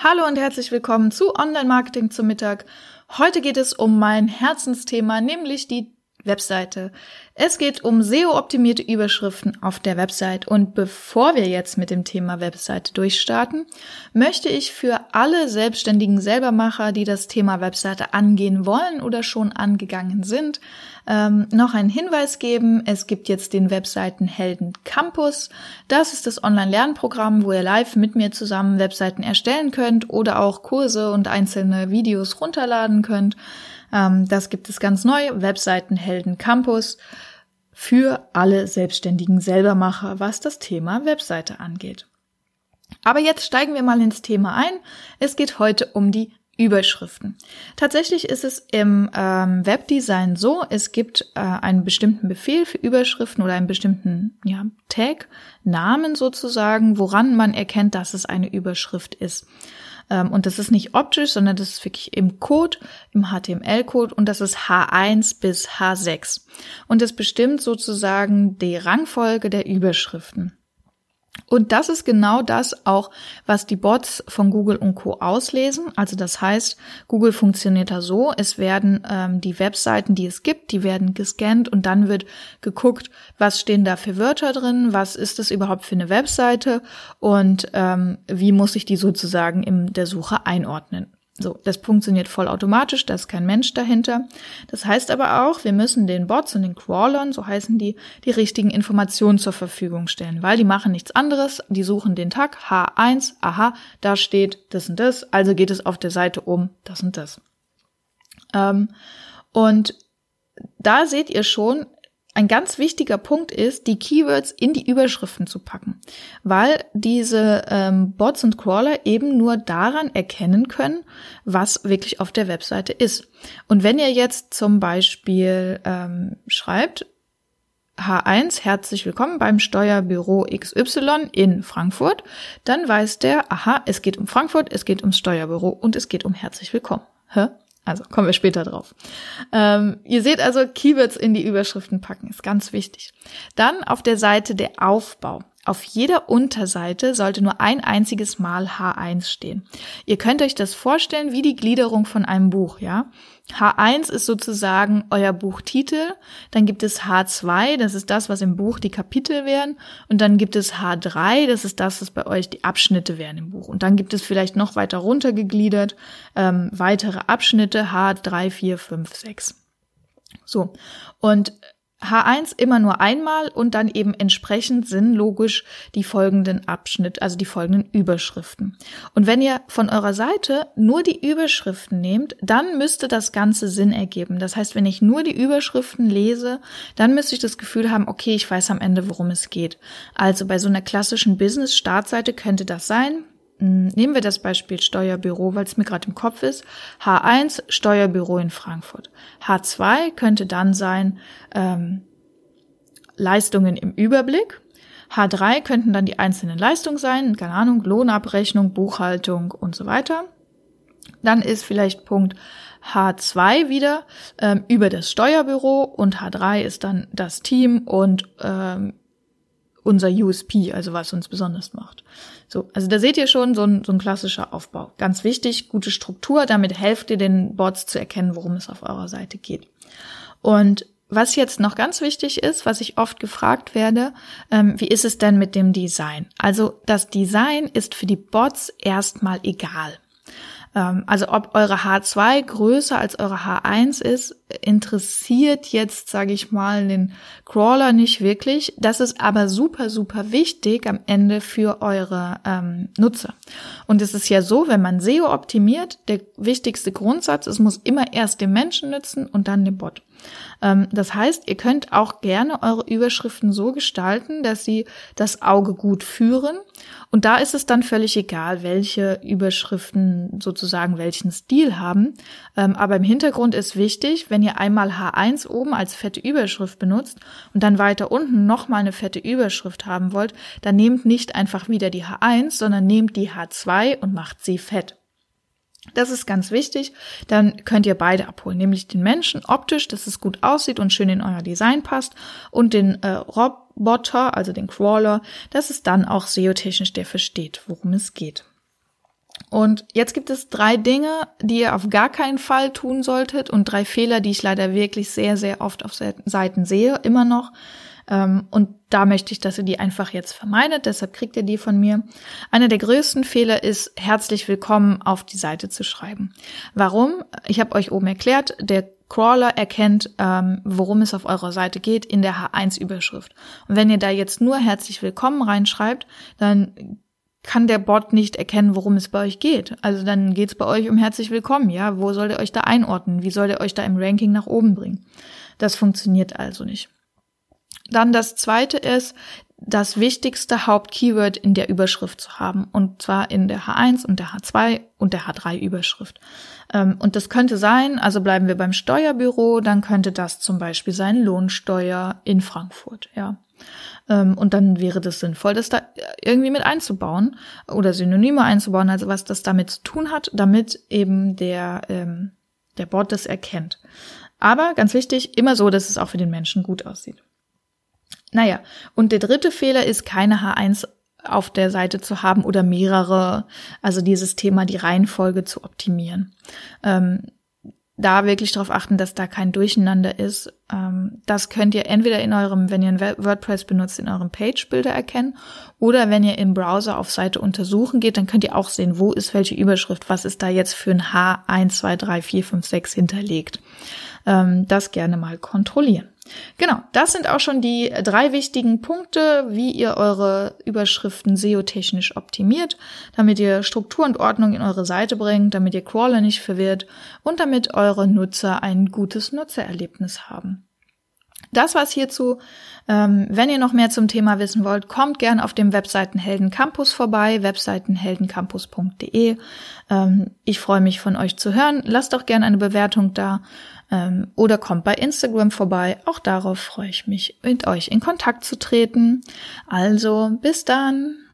Hallo und herzlich willkommen zu Online Marketing zum Mittag. Heute geht es um mein Herzensthema, nämlich die Webseite. Es geht um SEO-optimierte Überschriften auf der Website. Und bevor wir jetzt mit dem Thema Webseite durchstarten, möchte ich für alle selbstständigen Selbermacher, die das Thema Webseite angehen wollen oder schon angegangen sind, ähm, noch einen Hinweis geben. Es gibt jetzt den Webseitenhelden Campus. Das ist das Online-Lernprogramm, wo ihr live mit mir zusammen Webseiten erstellen könnt oder auch Kurse und einzelne Videos runterladen könnt. Ähm, das gibt es ganz neu, Webseitenhelden Campus für alle selbstständigen Selbermacher, was das Thema Webseite angeht. Aber jetzt steigen wir mal ins Thema ein. Es geht heute um die Überschriften. Tatsächlich ist es im ähm, Webdesign so, es gibt äh, einen bestimmten Befehl für Überschriften oder einen bestimmten ja, Tag, Namen sozusagen, woran man erkennt, dass es eine Überschrift ist. Ähm, und das ist nicht optisch, sondern das ist wirklich im Code, im HTML-Code und das ist H1 bis H6. Und das bestimmt sozusagen die Rangfolge der Überschriften. Und das ist genau das auch, was die Bots von Google und Co. auslesen. Also das heißt, Google funktioniert da so, es werden ähm, die Webseiten, die es gibt, die werden gescannt und dann wird geguckt, was stehen da für Wörter drin, was ist das überhaupt für eine Webseite und ähm, wie muss ich die sozusagen in der Suche einordnen. So, das funktioniert vollautomatisch, da ist kein Mensch dahinter. Das heißt aber auch, wir müssen den Bots und den Crawlern, so heißen die, die richtigen Informationen zur Verfügung stellen, weil die machen nichts anderes. Die suchen den Tag H1, aha, da steht das und das, also geht es auf der Seite um das und das. Ähm, und da seht ihr schon, ein ganz wichtiger Punkt ist, die Keywords in die Überschriften zu packen, weil diese ähm, Bots und Crawler eben nur daran erkennen können, was wirklich auf der Webseite ist. Und wenn ihr jetzt zum Beispiel ähm, schreibt, H1, herzlich willkommen beim Steuerbüro XY in Frankfurt, dann weiß der, aha, es geht um Frankfurt, es geht ums Steuerbüro und es geht um herzlich willkommen. Hä? Also kommen wir später drauf. Ähm, ihr seht also, Keywords in die Überschriften packen ist ganz wichtig. Dann auf der Seite der Aufbau. Auf jeder Unterseite sollte nur ein einziges Mal H1 stehen. Ihr könnt euch das vorstellen wie die Gliederung von einem Buch, ja? H1 ist sozusagen euer Buchtitel, dann gibt es H2, das ist das, was im Buch die Kapitel wären, und dann gibt es H3, das ist das, was bei euch die Abschnitte wären im Buch. Und dann gibt es vielleicht noch weiter runtergegliedert ähm, weitere Abschnitte H3, 4, 5, 6. So, und H1 immer nur einmal und dann eben entsprechend sinnlogisch die folgenden Abschnitt, also die folgenden Überschriften. Und wenn ihr von eurer Seite nur die Überschriften nehmt, dann müsste das Ganze Sinn ergeben. Das heißt, wenn ich nur die Überschriften lese, dann müsste ich das Gefühl haben, okay, ich weiß am Ende, worum es geht. Also bei so einer klassischen Business-Startseite könnte das sein. Hm, nehmen wir das Beispiel Steuerbüro, weil es mir gerade im Kopf ist. H1 Steuerbüro in Frankfurt. H2 könnte dann sein ähm, Leistungen im Überblick. H3 könnten dann die einzelnen Leistungen sein, keine Ahnung, Lohnabrechnung, Buchhaltung und so weiter. Dann ist vielleicht Punkt H2 wieder ähm, über das Steuerbüro und H3 ist dann das Team und ähm, unser USP, also was uns besonders macht. So, also da seht ihr schon so ein, so ein klassischer Aufbau. Ganz wichtig, gute Struktur, damit helft ihr den Bots zu erkennen, worum es auf eurer Seite geht. Und was jetzt noch ganz wichtig ist, was ich oft gefragt werde, ähm, wie ist es denn mit dem Design? Also das Design ist für die Bots erstmal egal. Ähm, also ob eure H2 größer als eure H1 ist, interessiert jetzt, sage ich mal, den Crawler nicht wirklich. Das ist aber super, super wichtig am Ende für eure ähm, Nutzer. Und es ist ja so, wenn man SEO optimiert, der wichtigste Grundsatz, es muss immer erst dem Menschen nützen und dann dem Bot. Ähm, das heißt, ihr könnt auch gerne eure Überschriften so gestalten, dass sie das Auge gut führen. Und da ist es dann völlig egal, welche Überschriften sozusagen welchen Stil haben. Ähm, aber im Hintergrund ist wichtig, wenn ihr einmal H1 oben als fette Überschrift benutzt und dann weiter unten nochmal eine fette Überschrift haben wollt, dann nehmt nicht einfach wieder die H1, sondern nehmt die H2 und macht sie fett. Das ist ganz wichtig. Dann könnt ihr beide abholen, nämlich den Menschen optisch, dass es gut aussieht und schön in euer Design passt und den äh, Roboter, also den Crawler, dass es dann auch SEO-technisch der versteht, worum es geht. Und jetzt gibt es drei Dinge, die ihr auf gar keinen Fall tun solltet und drei Fehler, die ich leider wirklich sehr, sehr oft auf Seiten sehe, immer noch. Ähm, und da möchte ich, dass ihr die einfach jetzt vermeidet, deshalb kriegt ihr die von mir. Einer der größten Fehler ist, herzlich willkommen auf die Seite zu schreiben. Warum? Ich habe euch oben erklärt, der Crawler erkennt, ähm, worum es auf eurer Seite geht in der H1-Überschrift. Und wenn ihr da jetzt nur herzlich willkommen reinschreibt, dann kann der Bot nicht erkennen, worum es bei euch geht. Also dann geht es bei euch um herzlich willkommen, ja. Wo soll der euch da einordnen? Wie soll der euch da im Ranking nach oben bringen? Das funktioniert also nicht. Dann das zweite ist, das wichtigste Hauptkeyword in der Überschrift zu haben. Und zwar in der H1 und der H2 und der H3 Überschrift. Ähm, und das könnte sein, also bleiben wir beim Steuerbüro, dann könnte das zum Beispiel sein Lohnsteuer in Frankfurt, ja. Ähm, und dann wäre das sinnvoll, das da irgendwie mit einzubauen oder Synonyme einzubauen, also was das damit zu tun hat, damit eben der, ähm, der Bot das erkennt. Aber ganz wichtig, immer so, dass es auch für den Menschen gut aussieht. Naja, und der dritte Fehler ist, keine H1 auf der Seite zu haben oder mehrere, also dieses Thema, die Reihenfolge zu optimieren. Ähm, da wirklich darauf achten, dass da kein Durcheinander ist. Ähm, das könnt ihr entweder in eurem, wenn ihr ein WordPress benutzt, in eurem Page-Builder erkennen oder wenn ihr im Browser auf Seite untersuchen geht, dann könnt ihr auch sehen, wo ist welche Überschrift, was ist da jetzt für ein H1, 2, 3, 4, 5, 6 hinterlegt. Ähm, das gerne mal kontrollieren. Genau, das sind auch schon die drei wichtigen Punkte, wie ihr eure Überschriften SEO-technisch optimiert, damit ihr Struktur und Ordnung in eure Seite bringt, damit ihr Crawler nicht verwirrt und damit eure Nutzer ein gutes Nutzererlebnis haben. Das war's hierzu. Ähm, wenn ihr noch mehr zum Thema wissen wollt, kommt gern auf dem Webseitenhelden Campus vorbei, webseitenheldencampus.de. Ähm, ich freue mich von euch zu hören. Lasst doch gern eine Bewertung da ähm, oder kommt bei Instagram vorbei. Auch darauf freue ich mich, mit euch in Kontakt zu treten. Also bis dann.